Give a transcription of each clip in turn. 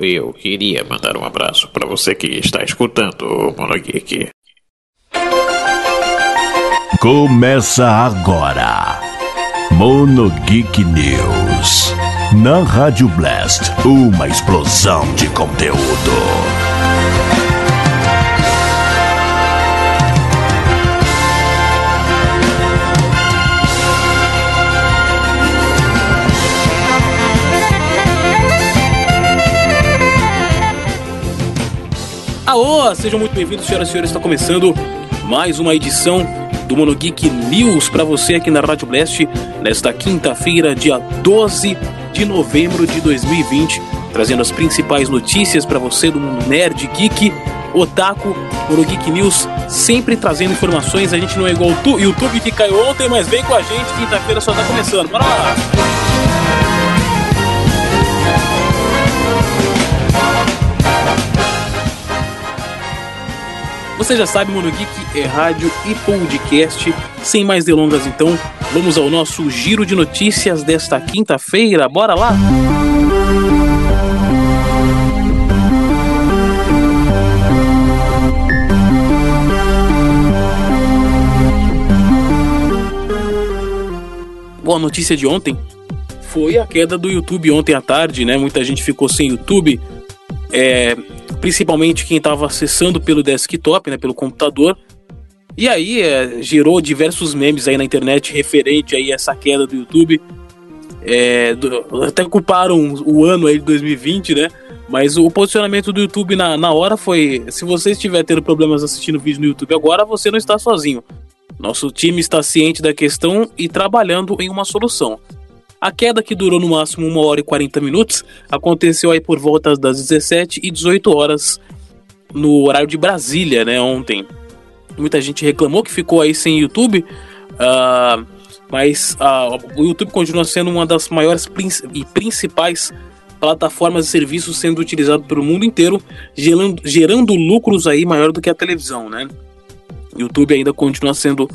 Eu queria mandar um abraço para você que está escutando o Monogeek. Começa agora. Monogeek News. Na Rádio Blast, uma explosão de conteúdo. Sejam muito bem-vindos, senhoras e senhores. Está começando mais uma edição do Monogeek News para você aqui na Rádio Blast nesta quinta-feira, dia 12 de novembro de 2020, trazendo as principais notícias para você do mundo nerd, geek, otaku, Monogeek News, sempre trazendo informações. A gente não é igual o YouTube que caiu ontem, mas vem com a gente, quinta-feira só está começando. Bora lá! Você já sabe, Monogeek é rádio e podcast. Sem mais delongas, então, vamos ao nosso giro de notícias desta quinta-feira. Bora lá! Boa notícia de ontem foi a queda do YouTube ontem à tarde, né? Muita gente ficou sem YouTube. É, principalmente quem estava acessando pelo desktop, né, pelo computador. E aí é, gerou diversos memes aí na internet referente aí a essa queda do YouTube. É, do, até culparam o ano aí de 2020, né? Mas o posicionamento do YouTube na, na hora foi: se você estiver tendo problemas assistindo vídeo no YouTube agora, você não está sozinho. Nosso time está ciente da questão e trabalhando em uma solução. A queda, que durou no máximo 1 hora e 40 minutos, aconteceu aí por volta das 17 e 18 horas no horário de Brasília, né, ontem. Muita gente reclamou que ficou aí sem YouTube, uh, mas uh, o YouTube continua sendo uma das maiores e principais plataformas e serviços sendo utilizado pelo mundo inteiro, gerando, gerando lucros aí maior do que a televisão, né? YouTube ainda continua sendo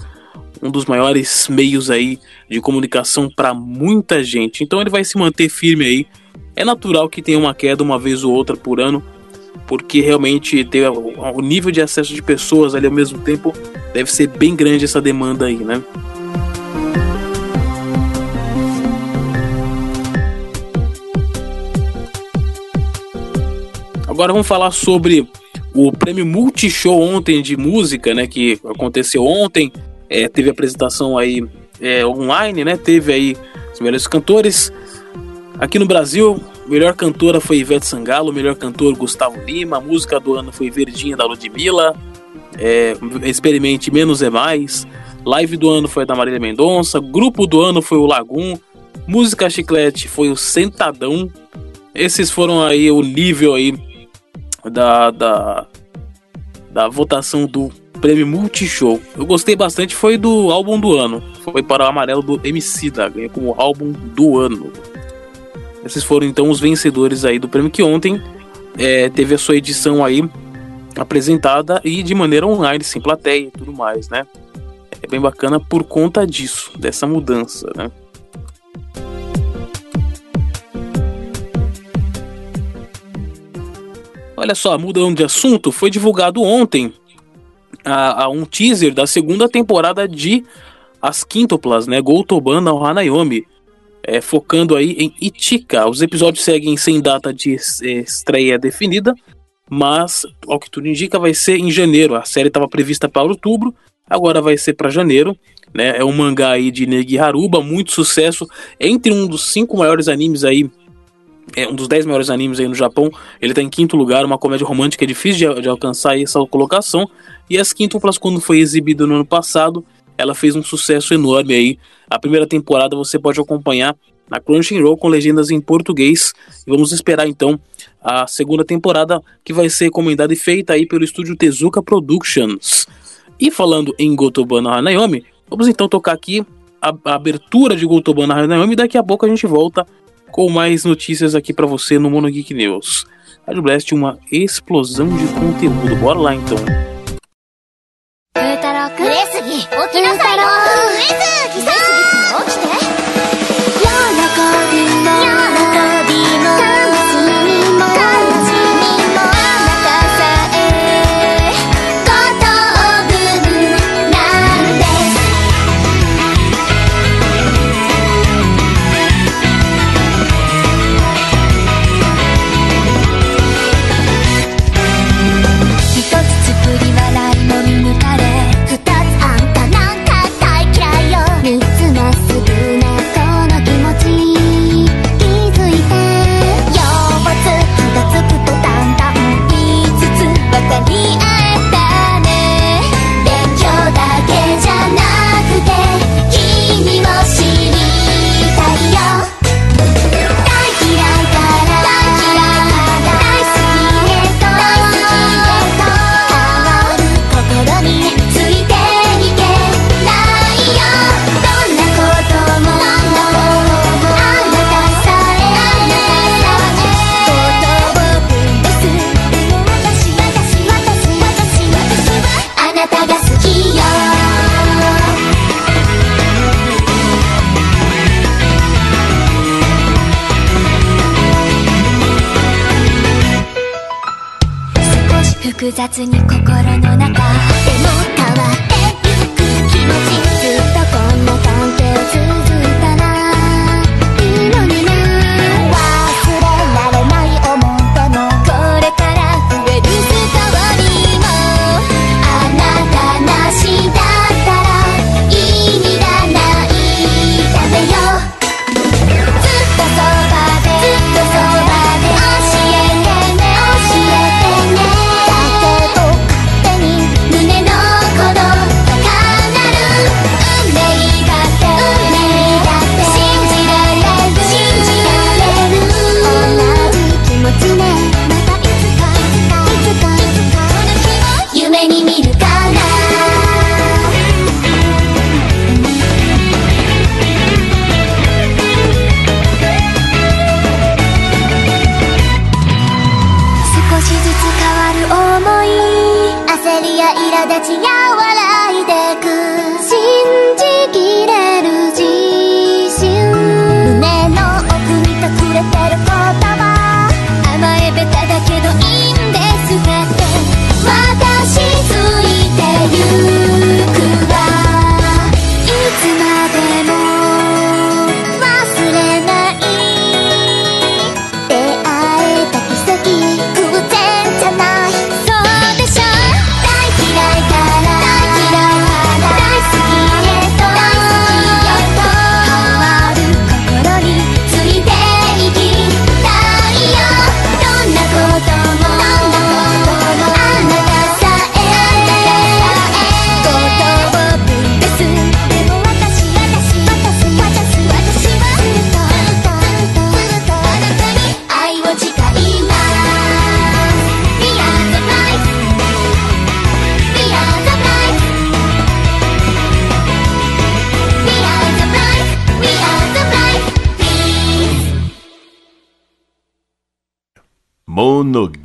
um dos maiores meios aí de comunicação para muita gente. Então ele vai se manter firme aí. É natural que tenha uma queda uma vez ou outra por ano, porque realmente ter o nível de acesso de pessoas ali ao mesmo tempo deve ser bem grande essa demanda aí, né? Agora vamos falar sobre o prêmio Multishow ontem de música, né, que aconteceu ontem é, teve apresentação aí é, online, né? Teve aí os melhores cantores. Aqui no Brasil, melhor cantora foi Ivete Sangalo, melhor cantor Gustavo Lima, a música do ano foi Verdinha da Ludmilla, é, Experimente Menos é Mais, live do ano foi da Marília Mendonça, grupo do ano foi o Lagum, música chiclete foi o Sentadão. Esses foram aí o nível aí da, da, da votação do prêmio Multishow. Eu gostei bastante, foi do álbum do ano. Foi para o amarelo do MC da ganha como álbum do ano. Esses foram então os vencedores aí do prêmio que ontem é, teve a sua edição aí apresentada e de maneira online, sem plateia e tudo mais, né? É bem bacana por conta disso, dessa mudança, né? Olha só, mudando de assunto, foi divulgado ontem a, a um teaser da segunda temporada de As Quíntuplas, né? Gotoban no Hanayomi. É, focando aí em Ichika. Os episódios seguem sem data de estreia definida, mas ao que tudo indica vai ser em janeiro. A série estava prevista para outubro, agora vai ser para janeiro. Né? É um mangá aí de Negi Haruba, muito sucesso, entre um dos cinco maiores animes aí é um dos 10 maiores animes aí no Japão. Ele está em quinto lugar, uma comédia romântica é difícil de, de, alcançar essa colocação. E as quíntuplas, quando foi exibido no ano passado, ela fez um sucesso enorme aí. A primeira temporada você pode acompanhar na Crunchyroll com legendas em português. E vamos esperar então a segunda temporada que vai ser recomendada e feita aí pelo estúdio Tezuka Productions. E falando em Gotobana Hanayomi, vamos então tocar aqui a, a abertura de Gotobana Hanayomi. Daqui a pouco a gente volta com mais notícias aqui para você no Mono Geek News. Rádio Blast, uma explosão de conteúdo. Bora lá então. 複月に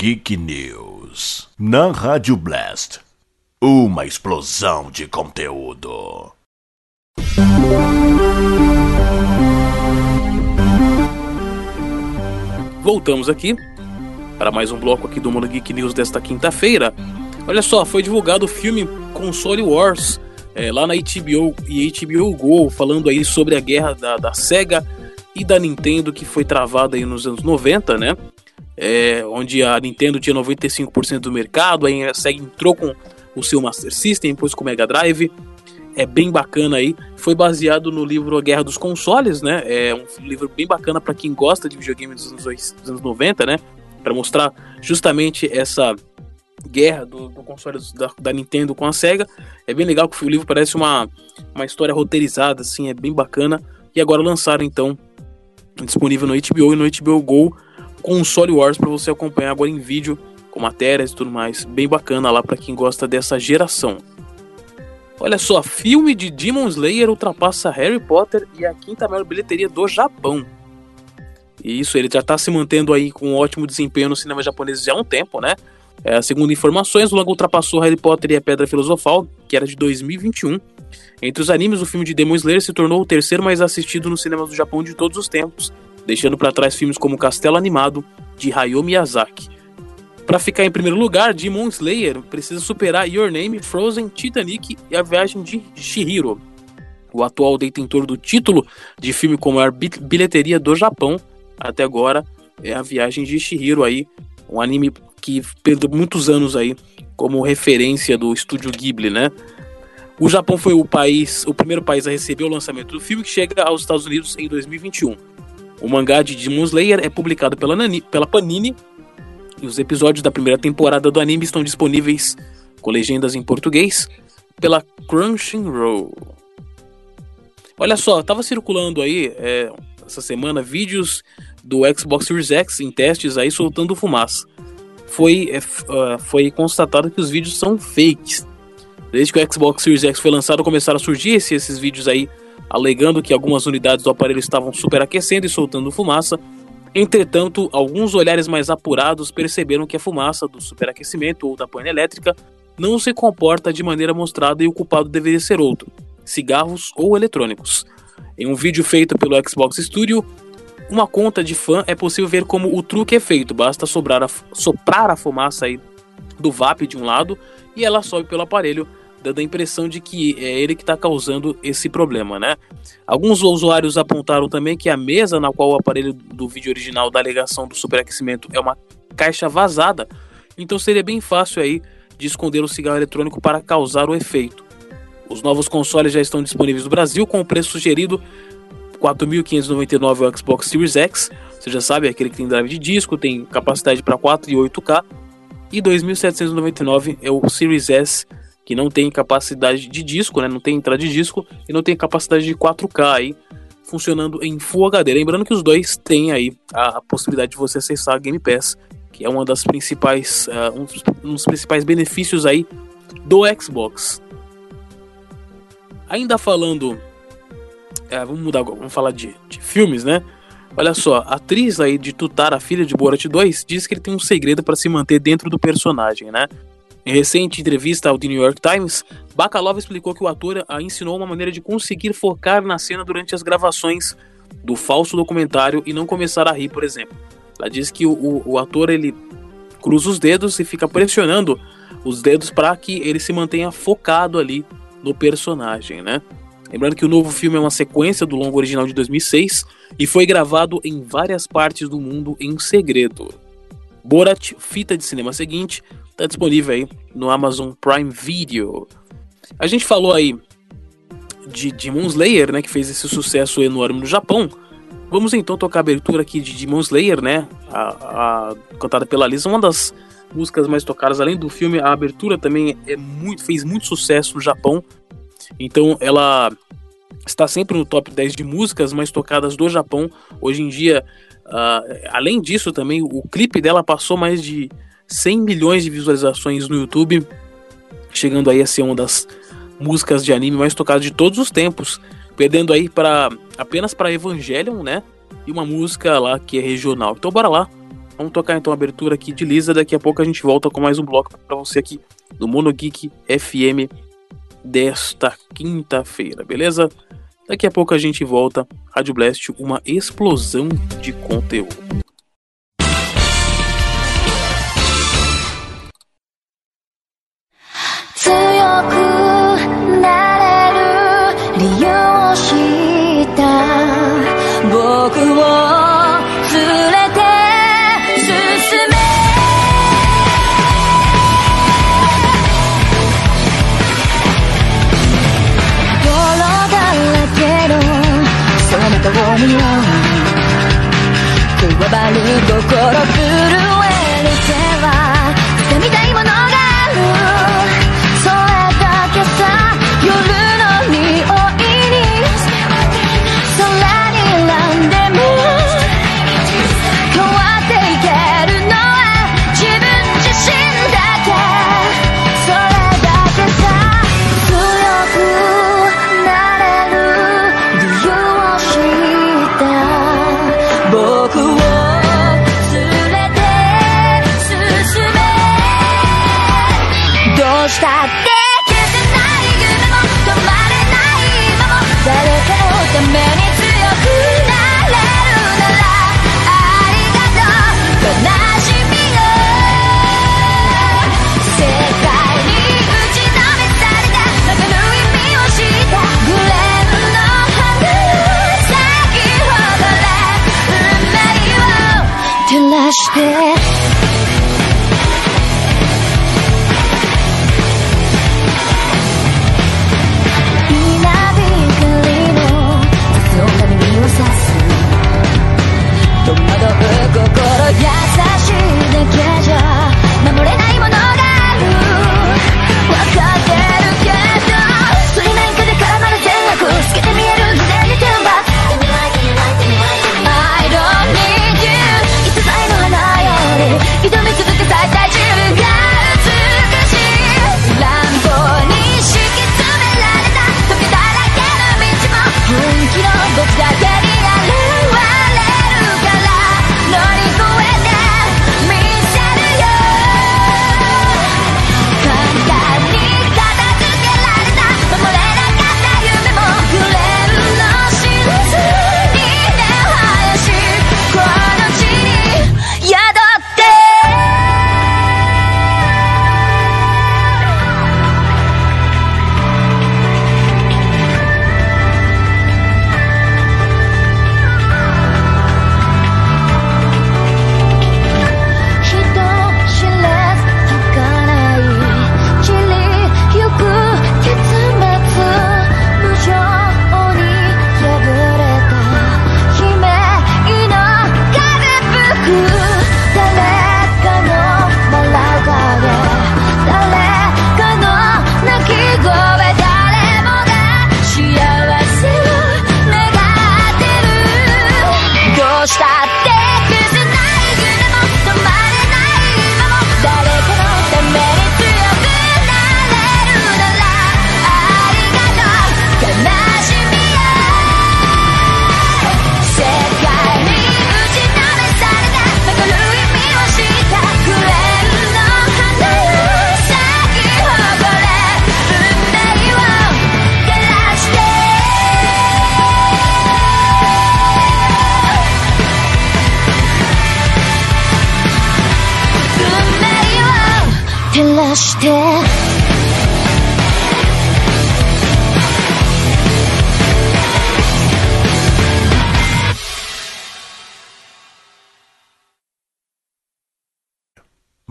Geek News. Na Rádio Blast. Uma explosão de conteúdo. Voltamos aqui para mais um bloco aqui do Mono Geek News desta quinta-feira. Olha só, foi divulgado o filme Console Wars é, lá na HBO e HBO Go, falando aí sobre a guerra da, da Sega e da Nintendo que foi travada aí nos anos 90, né? É, onde a Nintendo tinha 95% do mercado, aí a Sega entrou com o seu Master System, depois com o Mega Drive. É bem bacana aí. Foi baseado no livro A Guerra dos Consoles, né? É um livro bem bacana para quem gosta de videogame dos anos, dos anos 90, né? Para mostrar justamente essa guerra do, do console da, da Nintendo com a Sega. É bem legal que o livro parece uma, uma história roteirizada, assim, é bem bacana. E agora lançaram então disponível no HBO e no HBO Go Console Wars para você acompanhar agora em vídeo com matérias e tudo mais. Bem bacana lá para quem gosta dessa geração. Olha só, filme de Demon Slayer ultrapassa Harry Potter e a quinta maior bilheteria do Japão. E isso, ele já está se mantendo aí com um ótimo desempenho no cinema japonês já há um tempo, né? É, segundo informações, o longa ultrapassou Harry Potter e a Pedra Filosofal, que era de 2021. Entre os animes, o filme de Demon Slayer se tornou o terceiro mais assistido nos cinemas do Japão de todos os tempos, deixando para trás filmes como Castelo Animado, de Hayao Miyazaki. Para ficar em primeiro lugar, Demon Slayer precisa superar Your Name, Frozen, Titanic e A Viagem de Shihiro. O atual detentor do título de filme com maior bi- bilheteria do Japão até agora é A Viagem de Shihiro aí, um anime que perdeu muitos anos aí como referência do estúdio Ghibli, né? O Japão foi o país, o primeiro país a receber o lançamento do filme que chega aos Estados Unidos em 2021. O mangá de Demon Slayer é publicado pela, Nani- pela Panini e os episódios da primeira temporada do anime estão disponíveis com legendas em português pela Crunchyroll. Olha só, tava circulando aí é, essa semana vídeos do Xbox Series X em testes aí soltando fumaça. Foi, é, ah, foi constatado que os vídeos são fakes. Desde que o Xbox Series X foi lançado, começaram a surgir esse- esses vídeos aí alegando que algumas unidades do aparelho estavam superaquecendo e soltando fumaça. Entretanto, alguns olhares mais apurados perceberam que a fumaça do superaquecimento ou da pane elétrica não se comporta de maneira mostrada e o culpado deveria ser outro: cigarros ou eletrônicos. Em um vídeo feito pelo Xbox Studio, uma conta de fã é possível ver como o truque é feito, basta a- soprar a fumaça aí do VAP de um lado e ela sobe pelo aparelho, dando a impressão de que é ele que está causando esse problema, né? Alguns usuários apontaram também que a mesa na qual o aparelho do vídeo original da alegação do superaquecimento é uma caixa vazada, então seria bem fácil aí de esconder o cigarro eletrônico para causar o efeito. Os novos consoles já estão disponíveis no Brasil com o preço sugerido 4.599 o Xbox Series X, você já sabe, é aquele que tem drive de disco, tem capacidade para 4 e 8K, e 2.799 é o Series S, que não tem capacidade de disco, né, não tem entrada de disco e não tem capacidade de 4K aí, funcionando em Full HD. Lembrando que os dois têm aí a possibilidade de você acessar a Game Pass, que é uma das principais, uh, um, dos principais benefícios aí do Xbox. Ainda falando é, vamos mudar agora, vamos falar de, de filmes, né? Olha só, a atriz aí de Tutar, a filha de Borat 2, diz que ele tem um segredo para se manter dentro do personagem, né? Em recente entrevista ao The New York Times, Bakalov explicou que o ator a ensinou uma maneira de conseguir focar na cena durante as gravações do falso documentário e não começar a rir, por exemplo. Ela diz que o, o, o ator ele cruza os dedos e fica pressionando os dedos para que ele se mantenha focado ali no personagem, né? Lembrando que o novo filme é uma sequência do longo original de 2006 e foi gravado em várias partes do mundo em segredo. Borat, fita de cinema seguinte, está disponível aí no Amazon Prime Video. A gente falou aí de Demon Slayer, né, que fez esse sucesso enorme no Japão. Vamos então tocar a abertura aqui de Demon Slayer, né, a, a cantada pela Lisa, uma das músicas mais tocadas, além do filme, a abertura também é muito, fez muito sucesso no Japão. Então ela está sempre no top 10 de músicas mais tocadas do Japão. Hoje em dia, uh, além disso também, o clipe dela passou mais de 100 milhões de visualizações no YouTube, chegando aí a ser uma das músicas de anime mais tocadas de todos os tempos, perdendo aí para apenas para Evangelion, né? E uma música lá que é regional. Então bora lá. Vamos tocar então a abertura aqui de Lisa, daqui a pouco a gente volta com mais um bloco para você aqui no Mono Geek FM desta quinta-feira, beleza? Daqui a pouco a gente volta. Rádio Blast, uma explosão de conteúdo. なれる理由を知った。僕を連れて進め。泥だらけのその顔を見ようくわばる心く there.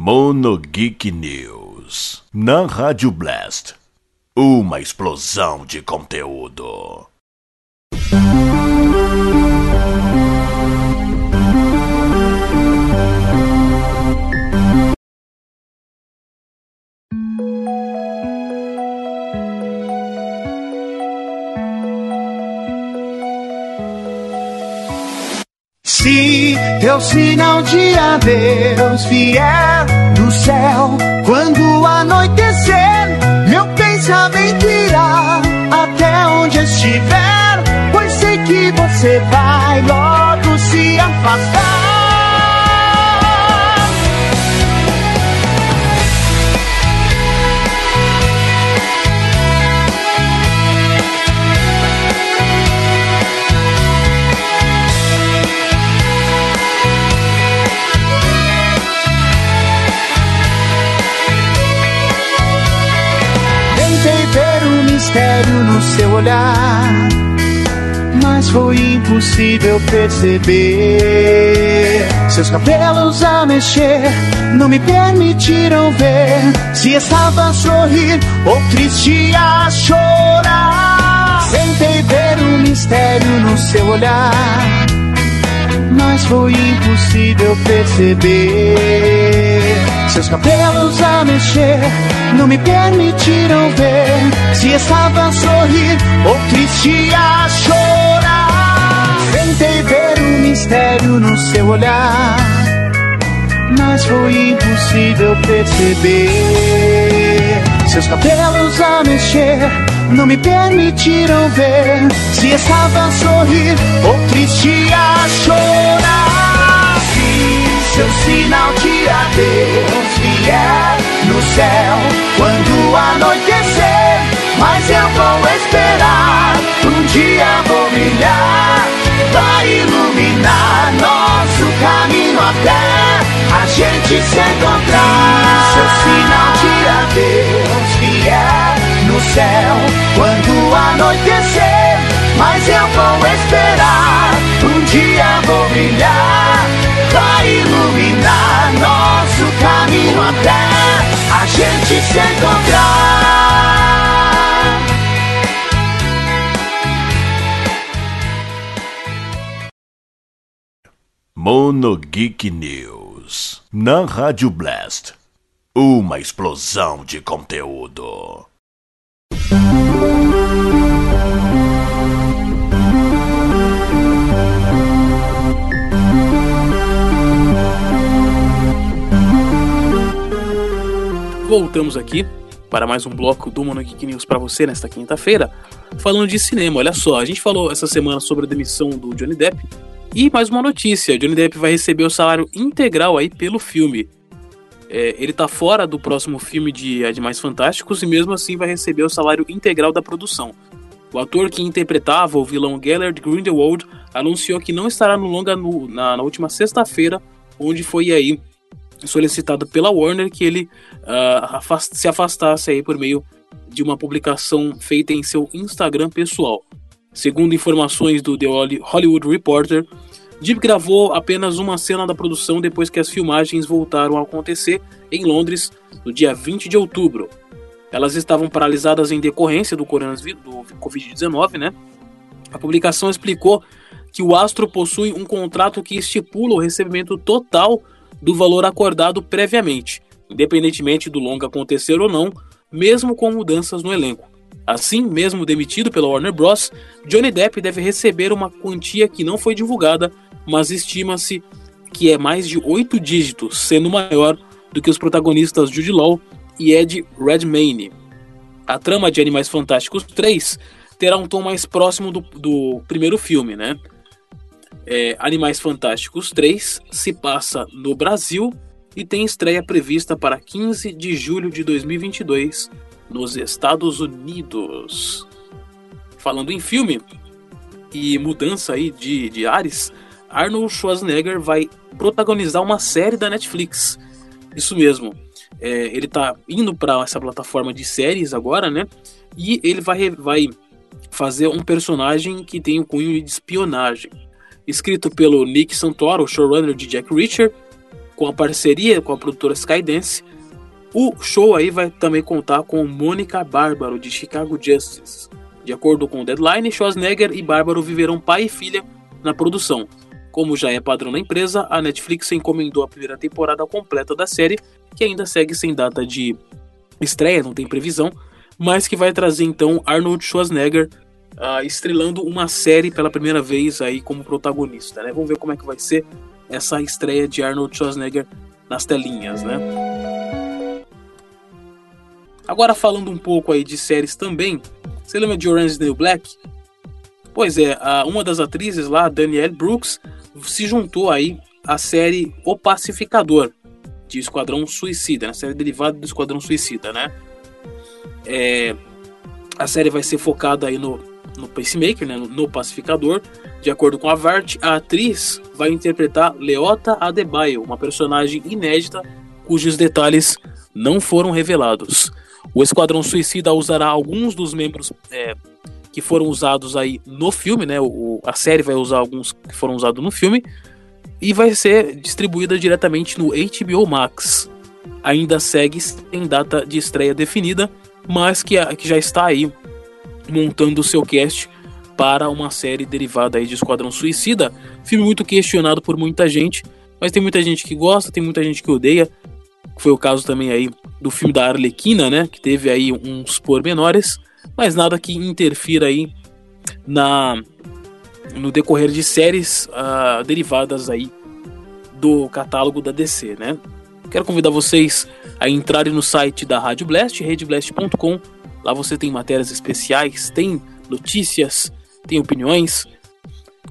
Mono Geek News. Na Rádio Blast. Uma explosão de conteúdo. Se teu sinal de adeus vier do céu, quando anoitecer, meu pensamento irá até onde estiver, pois sei que você vai logo se afastar. Seu olhar, mas foi impossível perceber. Seus cabelos a mexer não me permitiram ver se estava a sorrir ou triste a chorar. Tentei ver o mistério no seu olhar, mas foi impossível perceber. Seus cabelos a mexer não me permitiram ver se estava a sorrir ou triste a chorar. Tentei ver o mistério no seu olhar, mas foi impossível perceber. Seus cabelos a mexer não me permitiram ver se estava a sorrir ou triste a chorar. Se seu sinal de adeus vier no céu quando anoitecer, mas eu vou esperar. Um dia vou brilhar, vai iluminar nosso caminho até a gente se encontrar. Seu sinal de adeus vier no céu quando anoitecer, mas eu vou esperar. Um dia vou brilhar, vai iluminar nosso caminho até a gente se encontrar. Mono Geek News. Na Rádio Blast. Uma explosão de conteúdo. Voltamos aqui para mais um bloco do Mono Geek News para você nesta quinta-feira, falando de cinema. Olha só, a gente falou essa semana sobre a demissão do Johnny Depp e mais uma notícia: Johnny Depp vai receber o salário integral aí pelo filme. É, ele tá fora do próximo filme de Animais Fantásticos e mesmo assim vai receber o salário integral da produção. O ator que interpretava o vilão Gellert Grindelwald anunciou que não estará no longa no- na, na última sexta-feira, onde foi aí solicitado pela Warner que ele ah, afas- se afastasse aí por meio de uma publicação feita em seu Instagram pessoal. Segundo informações do The Holly- Hollywood Reporter, Deep gravou apenas uma cena da produção depois que as filmagens voltaram a acontecer em Londres no dia 20 de outubro. Elas estavam paralisadas em decorrência do Covid-19, né? A publicação explicou que o astro possui um contrato que estipula o recebimento total do valor acordado previamente, independentemente do longa acontecer ou não, mesmo com mudanças no elenco. Assim, mesmo demitido pela Warner Bros., Johnny Depp deve receber uma quantia que não foi divulgada, mas estima-se que é mais de oito dígitos, sendo maior do que os protagonistas Jude Law e Ed Redmayne. A trama de Animais Fantásticos 3 terá um tom mais próximo do, do primeiro filme, né? É, Animais Fantásticos 3 se passa no Brasil e tem estreia prevista para 15 de julho de 2022 nos Estados Unidos. Falando em filme e mudança aí de, de ares, Arnold Schwarzenegger vai protagonizar uma série da Netflix. Isso mesmo. É, ele tá indo para essa plataforma de séries agora, né? E ele vai, vai fazer um personagem que tem um cunho de espionagem. Escrito pelo Nick Santoro, showrunner de Jack Reacher, com a parceria com a produtora Skydance. O show aí vai também contar com Mônica Bárbaro, de Chicago Justice. De acordo com o Deadline, Schwarzenegger e Bárbaro viverão pai e filha na produção. Como já é padrão da empresa, a Netflix encomendou a primeira temporada completa da série, que ainda segue sem data de estreia, não tem previsão, mas que vai trazer então Arnold Schwarzenegger uh, estrelando uma série pela primeira vez aí como protagonista, né? Vamos ver como é que vai ser essa estreia de Arnold Schwarzenegger nas telinhas, né? Agora falando um pouco aí de séries também, você lembra de Orange New Black? Pois é, uma das atrizes lá, Danielle Brooks, se juntou aí à série O Pacificador, de Esquadrão Suicida, né? série derivada do Esquadrão Suicida, né? É, a série vai ser focada aí no, no Pacemaker, né? no, Pacificador. De acordo com a Vart, a atriz vai interpretar Leota Adebayo, uma personagem inédita cujos detalhes não foram revelados. O Esquadrão Suicida usará alguns dos membros é, que foram usados aí no filme, né? O, a série vai usar alguns que foram usados no filme e vai ser distribuída diretamente no HBO Max. Ainda segue sem data de estreia definida, mas que, que já está aí montando o seu cast para uma série derivada aí de Esquadrão Suicida. Filme muito questionado por muita gente, mas tem muita gente que gosta, tem muita gente que odeia. Foi o caso também aí do filme da Arlequina, né? Que teve aí uns pormenores mas nada que interfira aí na no decorrer de séries uh, derivadas aí do catálogo da DC, né? Quero convidar vocês a entrarem no site da Rádio Blast, redblast.com. Lá você tem matérias especiais, tem notícias, tem opiniões,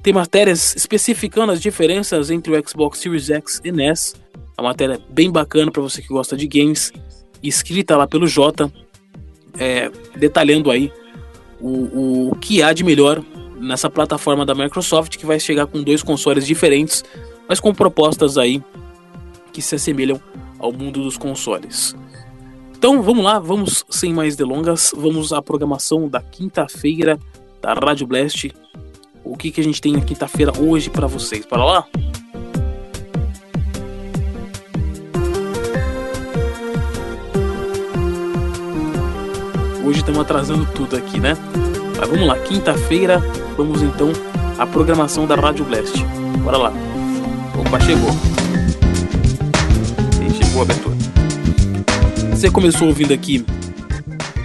tem matérias especificando as diferenças entre o Xbox Series X e NES. É uma matéria bem bacana para você que gosta de games, escrita lá pelo Jota é, detalhando aí o, o que há de melhor nessa plataforma da Microsoft que vai chegar com dois consoles diferentes, mas com propostas aí que se assemelham ao mundo dos consoles. Então vamos lá, vamos sem mais delongas, vamos à programação da quinta-feira da Rádio Blast. O que, que a gente tem na quinta-feira hoje para vocês? Para lá? Hoje estamos atrasando tudo aqui, né? Mas vamos lá, quinta-feira, vamos então à programação da Rádio Blast. Bora lá. Opa, chegou. E chegou a abertura. Você começou ouvindo aqui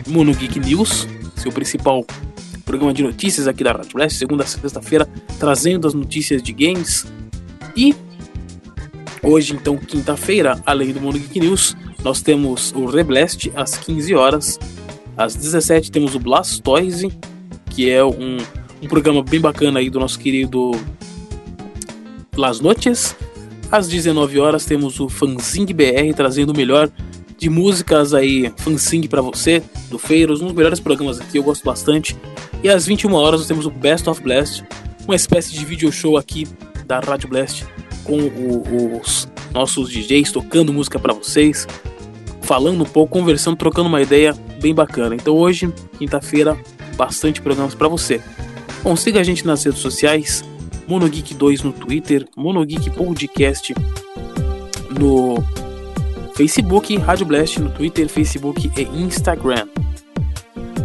Mono Geek News, seu principal programa de notícias aqui da Rádio Blast, segunda a sexta-feira, trazendo as notícias de games. E hoje, então, quinta-feira, além do Mono Geek News, nós temos o Reblast às 15 horas às 17 temos o Blastoise, que é um, um programa bem bacana aí do nosso querido Las Noches. Às 19 horas temos o Fanzing BR trazendo o melhor de músicas aí, Fanzing para você, do Feiros, um dos melhores programas aqui, eu gosto bastante. E às 21 horas nós temos o Best of Blast, uma espécie de video show aqui da Rádio Blast com o, os nossos DJs tocando música para vocês, falando um pouco, conversando, trocando uma ideia bem bacana. Então hoje, quinta-feira, bastante programas para você. Bom, siga a gente nas redes sociais, Monogeek2 no Twitter, Monogeek Podcast no Facebook, Rádio Blast no Twitter, Facebook e Instagram.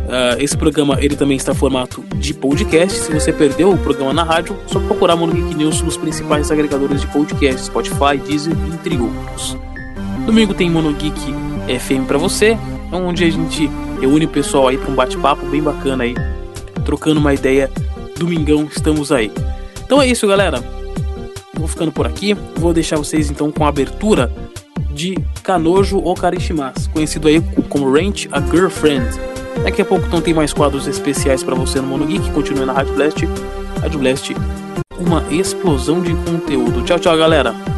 Uh, esse programa ele também está em formato de podcast. Se você perdeu o programa na rádio, só procurar Monogeek News nos principais agregadores de podcast, Spotify, Deezer, entre outros. Domingo tem Monogeek FM para você, onde a gente reúne o pessoal aí para um bate-papo bem bacana aí, trocando uma ideia. Domingão estamos aí. Então é isso, galera. Vou ficando por aqui. Vou deixar vocês então com a abertura de Kanojo Okarishimasu, conhecido aí como Rent a Girlfriend. Daqui a pouco então tem mais quadros especiais para você no Mono Geek. Continue na Rádio Blast. Rádio Blast, uma explosão de conteúdo. Tchau, tchau, galera.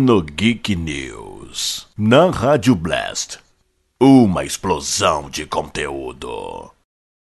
no Geek News, na Rádio Blast. Uma explosão de conteúdo.